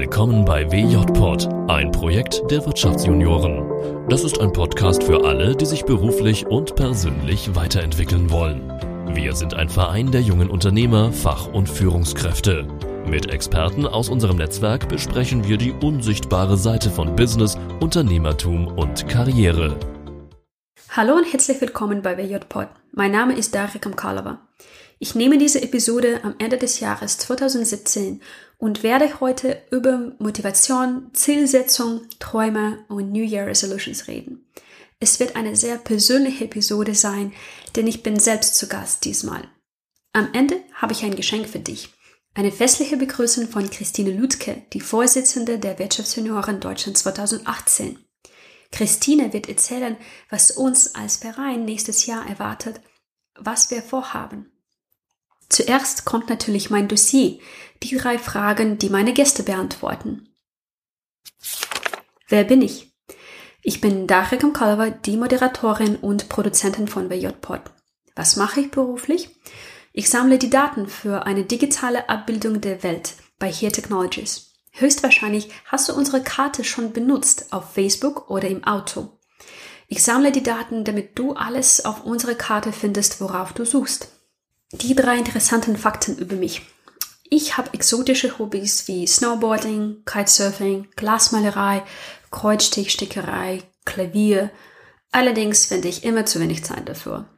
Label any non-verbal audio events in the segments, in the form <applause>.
Willkommen bei WJPod, ein Projekt der Wirtschaftsjunioren. Das ist ein Podcast für alle, die sich beruflich und persönlich weiterentwickeln wollen. Wir sind ein Verein der jungen Unternehmer, Fach- und Führungskräfte. Mit Experten aus unserem Netzwerk besprechen wir die unsichtbare Seite von Business, Unternehmertum und Karriere. Hallo und herzlich willkommen bei WJPod. Mein Name ist Daria Kamkalova. Ich nehme diese Episode am Ende des Jahres 2017 und werde heute über Motivation, Zielsetzung, Träume und New Year Resolutions reden. Es wird eine sehr persönliche Episode sein, denn ich bin selbst zu Gast diesmal. Am Ende habe ich ein Geschenk für dich. Eine festliche Begrüßung von Christine Lutke, die Vorsitzende der Wirtschaftsjunioren Deutschland 2018. Christine wird erzählen, was uns als Verein nächstes Jahr erwartet, was wir vorhaben. Zuerst kommt natürlich mein Dossier, die drei Fragen, die meine Gäste beantworten. Wer bin ich? Ich bin Daria Kamkalova, die Moderatorin und Produzentin von WJPod. Was mache ich beruflich? Ich sammle die Daten für eine digitale Abbildung der Welt bei Here Technologies. Höchstwahrscheinlich hast du unsere Karte schon benutzt auf Facebook oder im Auto. Ich sammle die Daten, damit du alles auf unserer Karte findest, worauf du suchst. Die drei interessanten Fakten über mich. Ich habe exotische Hobbys wie Snowboarding, Kitesurfing, Glasmalerei, Kreuzstichstickerei, Klavier. Allerdings finde ich immer zu wenig Zeit dafür.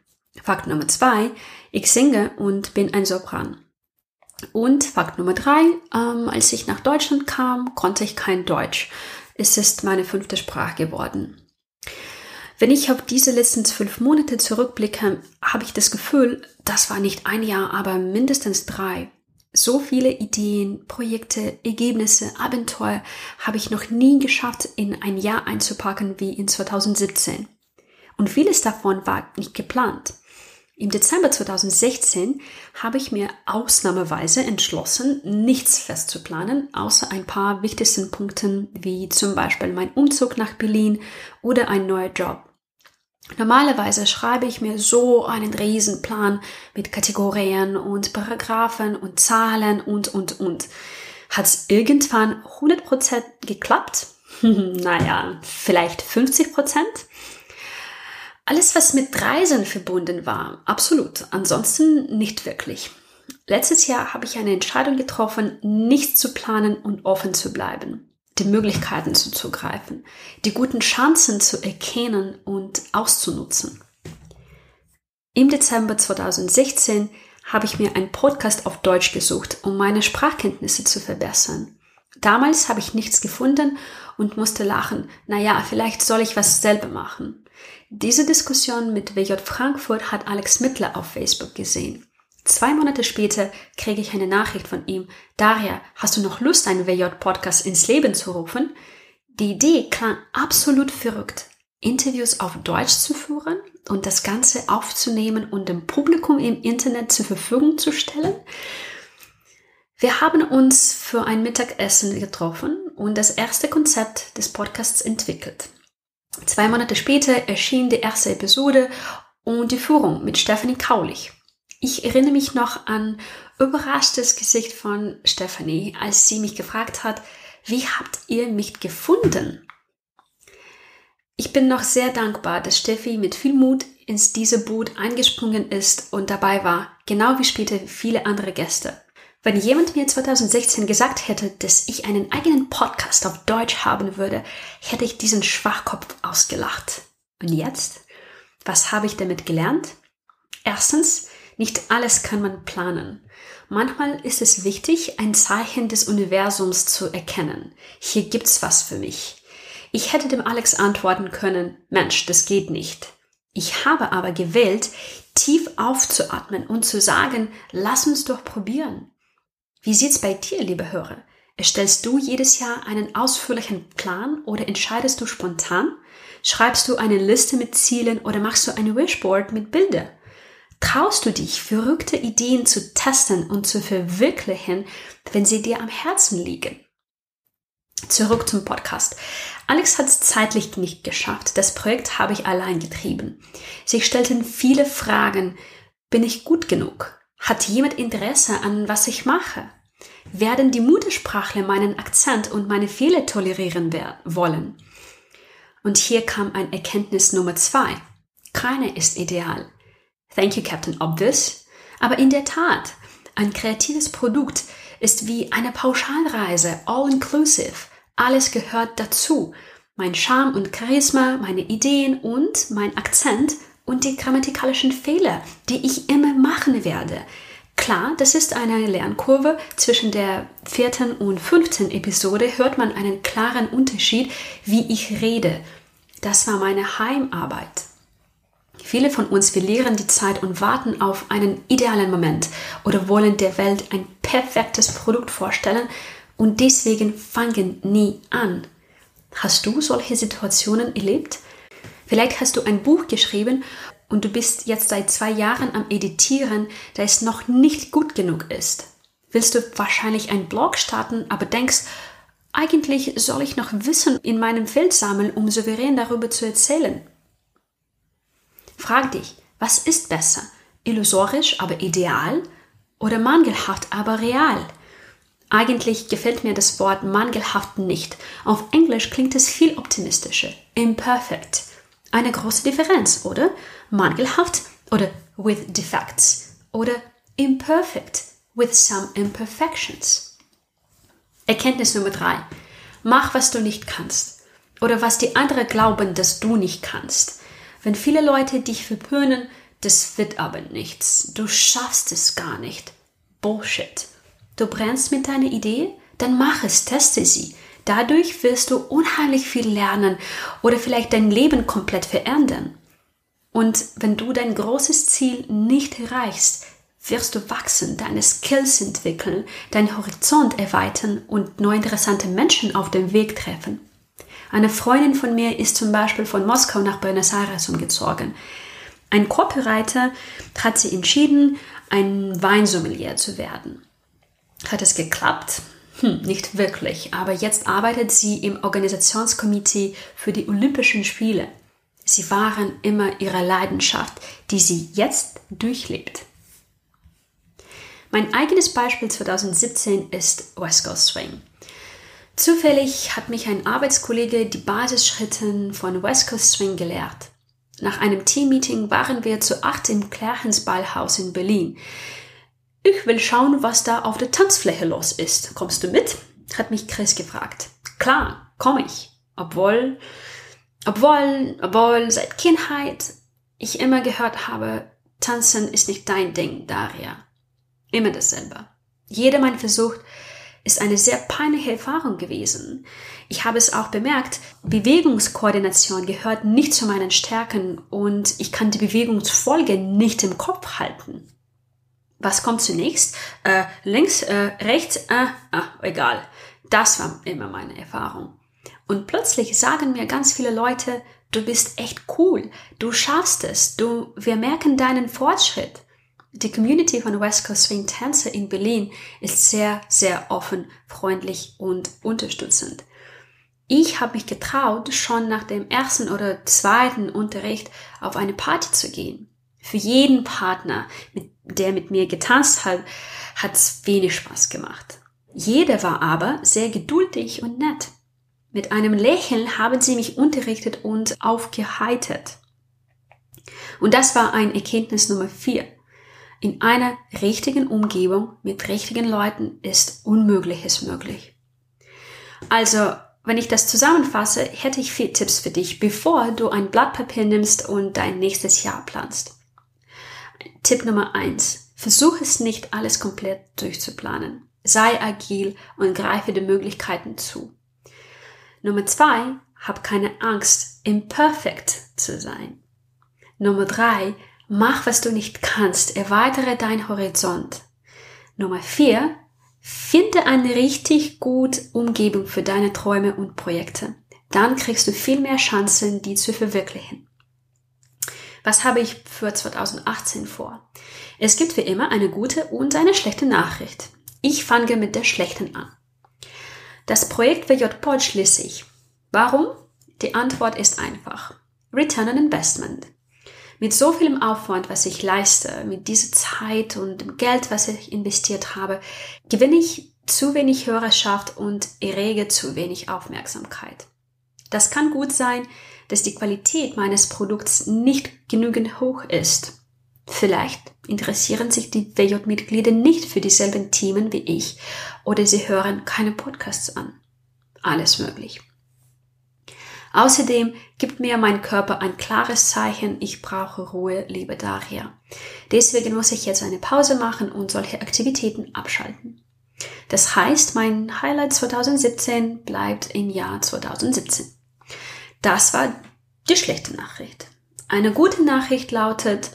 Fakt Nummer zwei, ich singe und bin ein Sopran. Und Fakt Nummer drei, ähm, als ich nach Deutschland kam, konnte ich kein Deutsch. Es ist meine fünfte Sprache geworden. Wenn ich auf diese letzten zwölf Monate zurückblicke, habe ich das Gefühl, das war nicht ein Jahr, aber mindestens drei. So viele Ideen, Projekte, Ergebnisse, Abenteuer habe ich noch nie geschafft, in ein Jahr einzupacken wie in 2017. Und vieles davon war nicht geplant. Im Dezember 2016 habe ich mir ausnahmeweise entschlossen, nichts festzuplanen, außer ein paar wichtigsten Punkten wie zum Beispiel mein Umzug nach Berlin oder ein neuer Job. Normalerweise schreibe ich mir so einen Riesenplan mit Kategorien und Paragraphen und Zahlen und, und, und. Hat's irgendwann 100% geklappt? <laughs> naja, vielleicht 50%? Alles, was mit Reisen verbunden war, absolut. Ansonsten nicht wirklich. Letztes Jahr habe ich eine Entscheidung getroffen, nichts zu planen und offen zu bleiben die Möglichkeiten zuzugreifen, die guten Chancen zu erkennen und auszunutzen. Im Dezember 2016 habe ich mir einen Podcast auf Deutsch gesucht, um meine Sprachkenntnisse zu verbessern. Damals habe ich nichts gefunden und musste lachen. Naja, vielleicht soll ich was selber machen. Diese Diskussion mit WJ Frankfurt hat Alex Mittler auf Facebook gesehen. Zwei Monate später kriege ich eine Nachricht von ihm. Daria, hast du noch Lust, einen WJ-Podcast ins Leben zu rufen? Die Idee klang absolut verrückt. Interviews auf Deutsch zu führen und das Ganze aufzunehmen und dem Publikum im Internet zur Verfügung zu stellen. Wir haben uns für ein Mittagessen getroffen und das erste Konzept des Podcasts entwickelt. Zwei Monate später erschien die erste Episode und die Führung mit Stephanie Kaulich. Ich erinnere mich noch an überraschtes Gesicht von Stephanie, als sie mich gefragt hat, wie habt ihr mich gefunden? Ich bin noch sehr dankbar, dass Steffi mit viel Mut ins diese Boot eingesprungen ist und dabei war, genau wie später viele andere Gäste. Wenn jemand mir 2016 gesagt hätte, dass ich einen eigenen Podcast auf Deutsch haben würde, hätte ich diesen Schwachkopf ausgelacht. Und jetzt? Was habe ich damit gelernt? Erstens, nicht alles kann man planen. Manchmal ist es wichtig, ein Zeichen des Universums zu erkennen. Hier gibt's was für mich. Ich hätte dem Alex antworten können, Mensch, das geht nicht. Ich habe aber gewählt, tief aufzuatmen und zu sagen, lass uns doch probieren. Wie sieht's bei dir, liebe Hörer? Erstellst du jedes Jahr einen ausführlichen Plan oder entscheidest du spontan? Schreibst du eine Liste mit Zielen oder machst du ein Wishboard mit Bilder? Traust du dich, verrückte Ideen zu testen und zu verwirklichen, wenn sie dir am Herzen liegen? Zurück zum Podcast. Alex hat es zeitlich nicht geschafft. Das Projekt habe ich allein getrieben. Sich stellten viele Fragen. Bin ich gut genug? Hat jemand Interesse an was ich mache? Werden die Muttersprachler meinen Akzent und meine Fehler tolerieren wollen? Und hier kam ein Erkenntnis Nummer zwei. Keine ist ideal. Thank you, Captain Obvious. Aber in der Tat, ein kreatives Produkt ist wie eine Pauschalreise, all inclusive. Alles gehört dazu. Mein Charme und Charisma, meine Ideen und mein Akzent und die grammatikalischen Fehler, die ich immer machen werde. Klar, das ist eine Lernkurve. Zwischen der vierten und fünften Episode hört man einen klaren Unterschied, wie ich rede. Das war meine Heimarbeit. Viele von uns verlieren die Zeit und warten auf einen idealen Moment oder wollen der Welt ein perfektes Produkt vorstellen und deswegen fangen nie an. Hast du solche Situationen erlebt? Vielleicht hast du ein Buch geschrieben und du bist jetzt seit zwei Jahren am Editieren, da es noch nicht gut genug ist. Willst du wahrscheinlich einen Blog starten, aber denkst, eigentlich soll ich noch Wissen in meinem Feld sammeln, um souverän darüber zu erzählen. Frag dich, was ist besser? Illusorisch, aber ideal? Oder mangelhaft, aber real? Eigentlich gefällt mir das Wort mangelhaft nicht. Auf Englisch klingt es viel optimistischer. Imperfect. Eine große Differenz, oder? Mangelhaft oder with defects oder imperfect with some imperfections. Erkenntnis Nummer drei. Mach, was du nicht kannst oder was die anderen glauben, dass du nicht kannst. Wenn viele Leute dich verpönen, das wird aber nichts. Du schaffst es gar nicht. Bullshit. Du brennst mit deiner Idee? Dann mach es, teste sie. Dadurch wirst du unheimlich viel lernen oder vielleicht dein Leben komplett verändern. Und wenn du dein großes Ziel nicht erreichst, wirst du wachsen, deine Skills entwickeln, deinen Horizont erweitern und neue interessante Menschen auf dem Weg treffen. Eine Freundin von mir ist zum Beispiel von Moskau nach Buenos Aires umgezogen. Ein Copywriter hat sie entschieden, ein Weinsommelier zu werden. Hat es geklappt? Hm, nicht wirklich, aber jetzt arbeitet sie im Organisationskomitee für die Olympischen Spiele. Sie waren immer ihre Leidenschaft, die sie jetzt durchlebt. Mein eigenes Beispiel 2017 ist West Coast Swing. Zufällig hat mich ein Arbeitskollege die Basisschritte von West Coast Swing gelehrt. Nach einem Teammeeting waren wir zu acht im Klärchens Ballhaus in Berlin. Ich will schauen, was da auf der Tanzfläche los ist. Kommst du mit? hat mich Chris gefragt. Klar, komm ich. Obwohl, obwohl, obwohl seit Kindheit ich immer gehört habe, tanzen ist nicht dein Ding, Daria. Immer dasselbe. Jeder mein Versuch ist eine sehr peinliche Erfahrung gewesen. Ich habe es auch bemerkt, Bewegungskoordination gehört nicht zu meinen Stärken und ich kann die Bewegungsfolge nicht im Kopf halten. Was kommt zunächst? Äh, links, äh, rechts, äh, ah, egal. Das war immer meine Erfahrung. Und plötzlich sagen mir ganz viele Leute, du bist echt cool, du schaffst es, du, wir merken deinen Fortschritt. Die Community von West Coast Swing Tänzer in Berlin ist sehr, sehr offen, freundlich und unterstützend. Ich habe mich getraut, schon nach dem ersten oder zweiten Unterricht auf eine Party zu gehen. Für jeden Partner, der mit mir getanzt hat, hat es wenig Spaß gemacht. Jeder war aber sehr geduldig und nett. Mit einem Lächeln haben sie mich unterrichtet und aufgeheitert. Und das war ein Erkenntnis Nummer vier. In einer richtigen Umgebung mit richtigen Leuten ist Unmögliches möglich. Also, wenn ich das zusammenfasse, hätte ich vier Tipps für dich, bevor du ein Blatt Papier nimmst und dein nächstes Jahr planst. Tipp Nummer eins: Versuch es nicht, alles komplett durchzuplanen. Sei agil und greife die Möglichkeiten zu. Nummer zwei: Hab keine Angst, imperfect zu sein. Nummer drei: Mach, was du nicht kannst. Erweitere dein Horizont. Nummer vier. Finde eine richtig gut Umgebung für deine Träume und Projekte. Dann kriegst du viel mehr Chancen, die zu verwirklichen. Was habe ich für 2018 vor? Es gibt wie immer eine gute und eine schlechte Nachricht. Ich fange mit der schlechten an. Das Projekt WJ Pod schließe ich. Warum? Die Antwort ist einfach. Return on Investment mit so vielem Aufwand, was ich leiste, mit dieser Zeit und dem Geld, was ich investiert habe, gewinne ich zu wenig Hörerschaft und errege zu wenig Aufmerksamkeit. Das kann gut sein, dass die Qualität meines Produkts nicht genügend hoch ist. Vielleicht interessieren sich die WJ-Mitglieder nicht für dieselben Themen wie ich oder sie hören keine Podcasts an. Alles möglich. Außerdem gibt mir mein Körper ein klares Zeichen, ich brauche Ruhe, liebe Daria. Deswegen muss ich jetzt eine Pause machen und solche Aktivitäten abschalten. Das heißt, mein Highlight 2017 bleibt im Jahr 2017. Das war die schlechte Nachricht. Eine gute Nachricht lautet,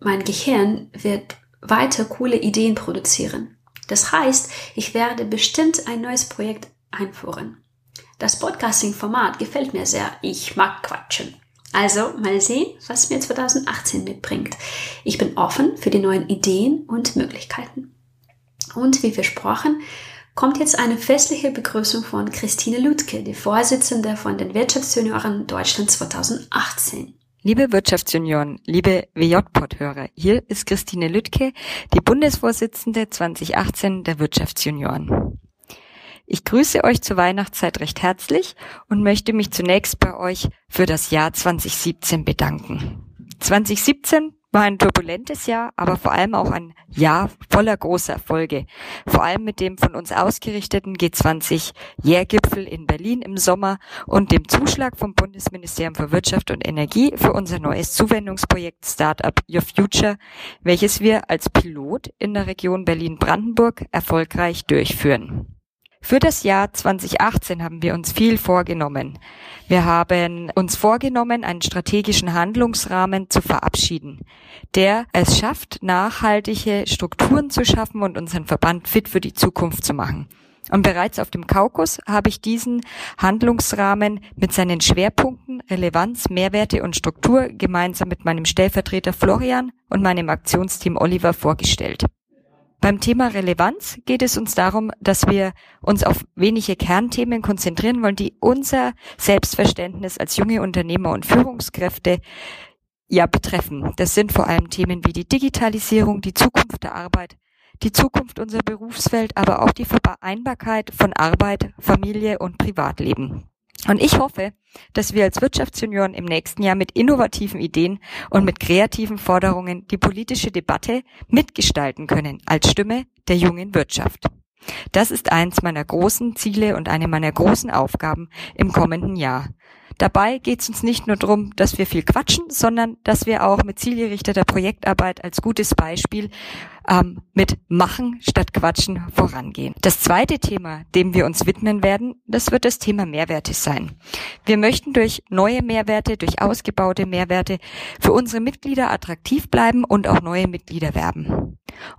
mein Gehirn wird weiter coole Ideen produzieren. Das heißt, ich werde bestimmt ein neues Projekt einführen. Das Podcasting-Format gefällt mir sehr. Ich mag quatschen. Also mal sehen, was mir 2018 mitbringt. Ich bin offen für die neuen Ideen und Möglichkeiten. Und wie versprochen, kommt jetzt eine festliche Begrüßung von Christine Lutke, die Vorsitzende von den Wirtschaftsjunioren Deutschland 2018. Liebe Wirtschaftsjunioren, liebe WJ-Pod-Hörer, hier ist Christine Lüttke, die Bundesvorsitzende 2018 der Wirtschaftsjunioren. Ich grüße euch zur Weihnachtszeit recht herzlich und möchte mich zunächst bei euch für das Jahr 2017 bedanken. 2017 war ein turbulentes Jahr, aber vor allem auch ein Jahr voller großer Erfolge. Vor allem mit dem von uns ausgerichteten G20-Jährgipfel in Berlin im Sommer und dem Zuschlag vom Bundesministerium für Wirtschaft und Energie für unser neues Zuwendungsprojekt Startup Your Future, welches wir als Pilot in der Region Berlin-Brandenburg erfolgreich durchführen. Für das Jahr 2018 haben wir uns viel vorgenommen. Wir haben uns vorgenommen, einen strategischen Handlungsrahmen zu verabschieden, der es schafft, nachhaltige Strukturen zu schaffen und unseren Verband fit für die Zukunft zu machen. Und bereits auf dem Kaukus habe ich diesen Handlungsrahmen mit seinen Schwerpunkten Relevanz, Mehrwerte und Struktur gemeinsam mit meinem Stellvertreter Florian und meinem Aktionsteam Oliver vorgestellt. Beim Thema Relevanz geht es uns darum, dass wir uns auf wenige Kernthemen konzentrieren wollen, die unser Selbstverständnis als junge Unternehmer und Führungskräfte ja betreffen. Das sind vor allem Themen wie die Digitalisierung, die Zukunft der Arbeit, die Zukunft unserer Berufswelt, aber auch die Vereinbarkeit von Arbeit, Familie und Privatleben. Und ich hoffe, dass wir als Wirtschaftsjunioren im nächsten Jahr mit innovativen Ideen und mit kreativen Forderungen die politische Debatte mitgestalten können als Stimme der jungen Wirtschaft. Das ist eins meiner großen Ziele und eine meiner großen Aufgaben im kommenden Jahr. Dabei geht es uns nicht nur darum, dass wir viel quatschen, sondern dass wir auch mit zielgerichteter Projektarbeit als gutes Beispiel ähm, mit Machen statt Quatschen vorangehen. Das zweite Thema, dem wir uns widmen werden, das wird das Thema Mehrwerte sein. Wir möchten durch neue Mehrwerte, durch ausgebaute Mehrwerte für unsere Mitglieder attraktiv bleiben und auch neue Mitglieder werben.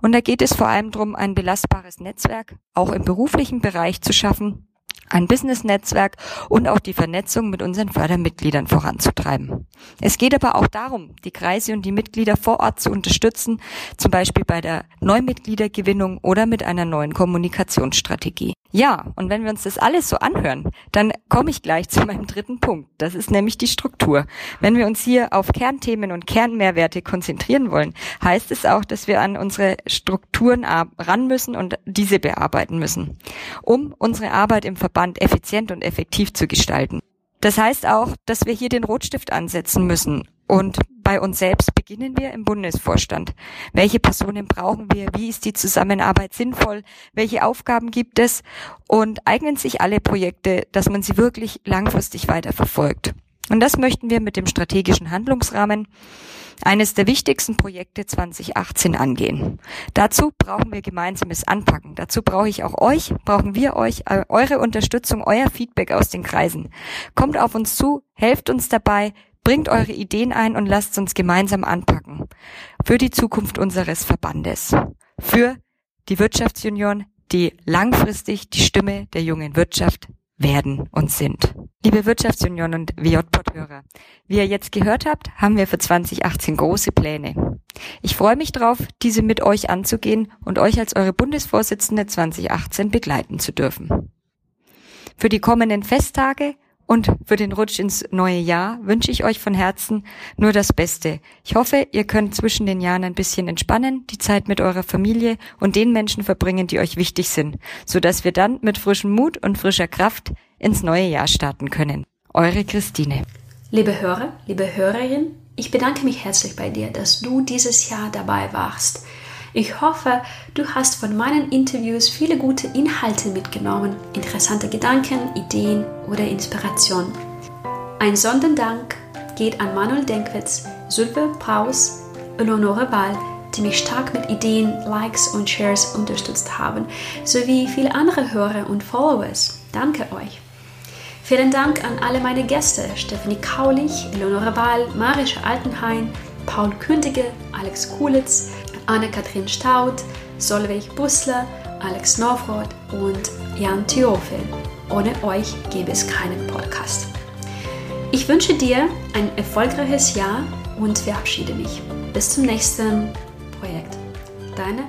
Und da geht es vor allem darum, ein belastbares Netzwerk auch im beruflichen Bereich zu schaffen, ein Business-Netzwerk und auch die Vernetzung mit unseren Fördermitgliedern voranzutreiben. Es geht aber auch darum, die Kreise und die Mitglieder vor Ort zu unterstützen, zum Beispiel bei der Neumitgliedergewinnung oder mit einer neuen Kommunikationsstrategie. Ja, und wenn wir uns das alles so anhören, dann komme ich gleich zu meinem dritten Punkt. Das ist nämlich die Struktur. Wenn wir uns hier auf Kernthemen und Kernmehrwerte konzentrieren wollen, heißt es auch, dass wir an unsere Strukturen ran müssen und diese bearbeiten müssen, um unsere Arbeit im Verband effizient und effektiv zu gestalten. Das heißt auch, dass wir hier den Rotstift ansetzen müssen und bei uns selbst beginnen wir im Bundesvorstand. Welche Personen brauchen wir? Wie ist die Zusammenarbeit sinnvoll? Welche Aufgaben gibt es? Und eignen sich alle Projekte, dass man sie wirklich langfristig weiterverfolgt? Und das möchten wir mit dem strategischen Handlungsrahmen eines der wichtigsten Projekte 2018 angehen. Dazu brauchen wir gemeinsames Anpacken. Dazu brauche ich auch euch, brauchen wir euch, äh, eure Unterstützung, euer Feedback aus den Kreisen. Kommt auf uns zu, helft uns dabei, Bringt eure Ideen ein und lasst uns gemeinsam anpacken. Für die Zukunft unseres Verbandes. Für die Wirtschaftsunion, die langfristig die Stimme der jungen Wirtschaft werden und sind. Liebe Wirtschaftsunion und WJ-Pod-Hörer, wie ihr jetzt gehört habt, haben wir für 2018 große Pläne. Ich freue mich drauf, diese mit euch anzugehen und euch als eure Bundesvorsitzende 2018 begleiten zu dürfen. Für die kommenden Festtage Und für den Rutsch ins neue Jahr wünsche ich euch von Herzen nur das Beste. Ich hoffe, ihr könnt zwischen den Jahren ein bisschen entspannen, die Zeit mit eurer Familie und den Menschen verbringen, die euch wichtig sind, sodass wir dann mit frischem Mut und frischer Kraft ins neue Jahr starten können. Eure Christine. Liebe Hörer, liebe Hörerin, ich bedanke mich herzlich bei dir, dass du dieses Jahr dabei warst. Ich hoffe, du hast von meinen Interviews viele gute Inhalte mitgenommen, interessante Gedanken, Ideen oder Inspiration. Ein Sonderdank geht an Manuel Denkwitz, Sylve Paus, Eleonore Wahl, die mich stark mit Ideen, Likes und Shares unterstützt haben, sowie viele andere Hörer und Followers. Danke euch. Vielen Dank an alle meine Gäste, Stephanie Kaulich, Eleonore Wahl, Marische Altenhain, Paul Kündige, Alex Kulitz, Anne-Kathrin Staud, Solveig Bussler, Alex Norfroth und Jan Theophil. Ohne euch gäbe es keinen Podcast. Ich wünsche dir ein erfolgreiches Jahr und verabschiede mich. Bis zum nächsten Projekt. Deine